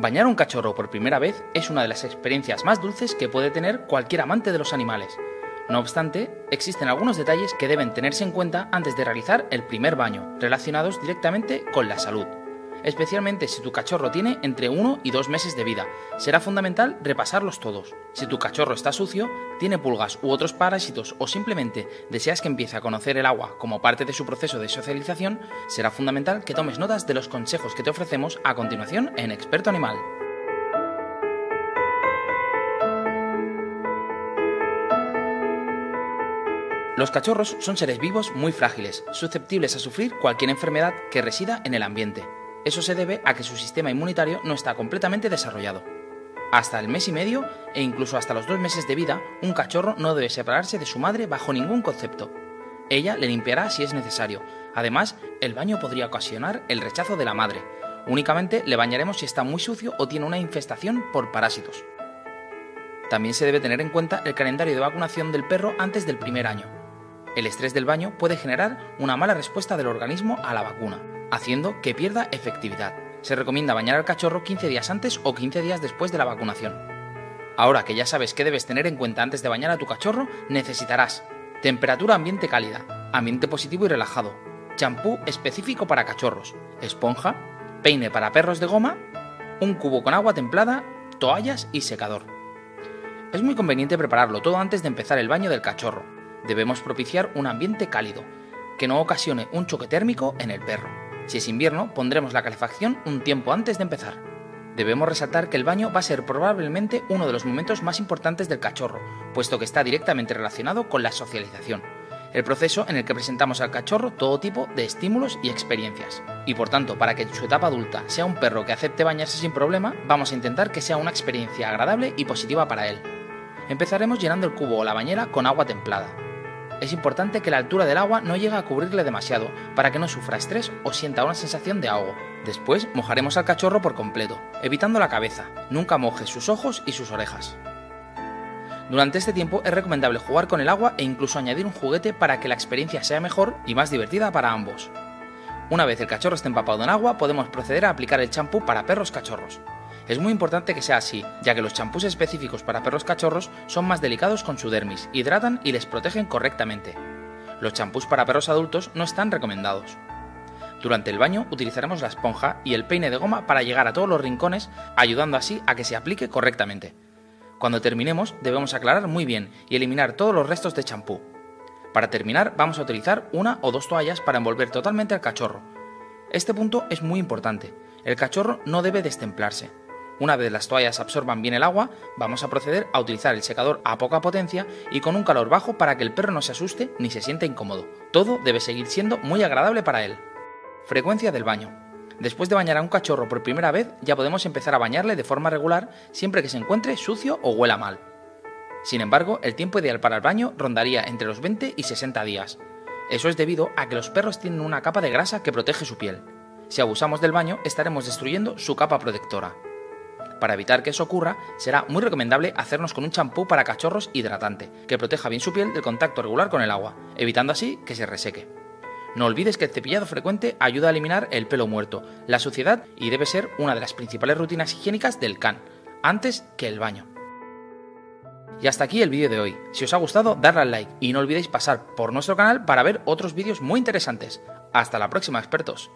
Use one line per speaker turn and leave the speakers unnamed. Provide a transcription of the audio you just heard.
Bañar a un cachorro por primera vez es una de las experiencias más dulces que puede tener cualquier amante de los animales. No obstante, existen algunos detalles que deben tenerse en cuenta antes de realizar el primer baño, relacionados directamente con la salud especialmente si tu cachorro tiene entre 1 y 2 meses de vida. Será fundamental repasarlos todos. Si tu cachorro está sucio, tiene pulgas u otros parásitos o simplemente deseas que empiece a conocer el agua como parte de su proceso de socialización, será fundamental que tomes notas de los consejos que te ofrecemos a continuación en Experto Animal. Los cachorros son seres vivos muy frágiles, susceptibles a sufrir cualquier enfermedad que resida en el ambiente. Eso se debe a que su sistema inmunitario no está completamente desarrollado. Hasta el mes y medio e incluso hasta los dos meses de vida, un cachorro no debe separarse de su madre bajo ningún concepto. Ella le limpiará si es necesario. Además, el baño podría ocasionar el rechazo de la madre. Únicamente le bañaremos si está muy sucio o tiene una infestación por parásitos. También se debe tener en cuenta el calendario de vacunación del perro antes del primer año. El estrés del baño puede generar una mala respuesta del organismo a la vacuna haciendo que pierda efectividad. Se recomienda bañar al cachorro 15 días antes o 15 días después de la vacunación. Ahora que ya sabes qué debes tener en cuenta antes de bañar a tu cachorro, necesitarás temperatura ambiente cálida, ambiente positivo y relajado, champú específico para cachorros, esponja, peine para perros de goma, un cubo con agua templada, toallas y secador. Es muy conveniente prepararlo todo antes de empezar el baño del cachorro. Debemos propiciar un ambiente cálido, que no ocasione un choque térmico en el perro. Si es invierno, pondremos la calefacción un tiempo antes de empezar. Debemos resaltar que el baño va a ser probablemente uno de los momentos más importantes del cachorro, puesto que está directamente relacionado con la socialización, el proceso en el que presentamos al cachorro todo tipo de estímulos y experiencias. Y por tanto, para que en su etapa adulta sea un perro que acepte bañarse sin problema, vamos a intentar que sea una experiencia agradable y positiva para él. Empezaremos llenando el cubo o la bañera con agua templada, es importante que la altura del agua no llegue a cubrirle demasiado para que no sufra estrés o sienta una sensación de ahogo. Después mojaremos al cachorro por completo, evitando la cabeza. Nunca mojes sus ojos y sus orejas. Durante este tiempo es recomendable jugar con el agua e incluso añadir un juguete para que la experiencia sea mejor y más divertida para ambos. Una vez el cachorro esté empapado en agua, podemos proceder a aplicar el champú para perros cachorros. Es muy importante que sea así, ya que los champús específicos para perros cachorros son más delicados con su dermis, hidratan y les protegen correctamente. Los champús para perros adultos no están recomendados. Durante el baño utilizaremos la esponja y el peine de goma para llegar a todos los rincones, ayudando así a que se aplique correctamente. Cuando terminemos debemos aclarar muy bien y eliminar todos los restos de champú. Para terminar vamos a utilizar una o dos toallas para envolver totalmente al cachorro. Este punto es muy importante. El cachorro no debe destemplarse. Una vez las toallas absorban bien el agua, vamos a proceder a utilizar el secador a poca potencia y con un calor bajo para que el perro no se asuste ni se sienta incómodo. Todo debe seguir siendo muy agradable para él. Frecuencia del baño. Después de bañar a un cachorro por primera vez, ya podemos empezar a bañarle de forma regular siempre que se encuentre sucio o huela mal. Sin embargo, el tiempo ideal para el baño rondaría entre los 20 y 60 días. Eso es debido a que los perros tienen una capa de grasa que protege su piel. Si abusamos del baño, estaremos destruyendo su capa protectora. Para evitar que eso ocurra, será muy recomendable hacernos con un champú para cachorros hidratante, que proteja bien su piel del contacto regular con el agua, evitando así que se reseque. No olvides que el cepillado frecuente ayuda a eliminar el pelo muerto, la suciedad y debe ser una de las principales rutinas higiénicas del can, antes que el baño. Y hasta aquí el vídeo de hoy. Si os ha gustado, darle al like y no olvidéis pasar por nuestro canal para ver otros vídeos muy interesantes. Hasta la próxima, expertos.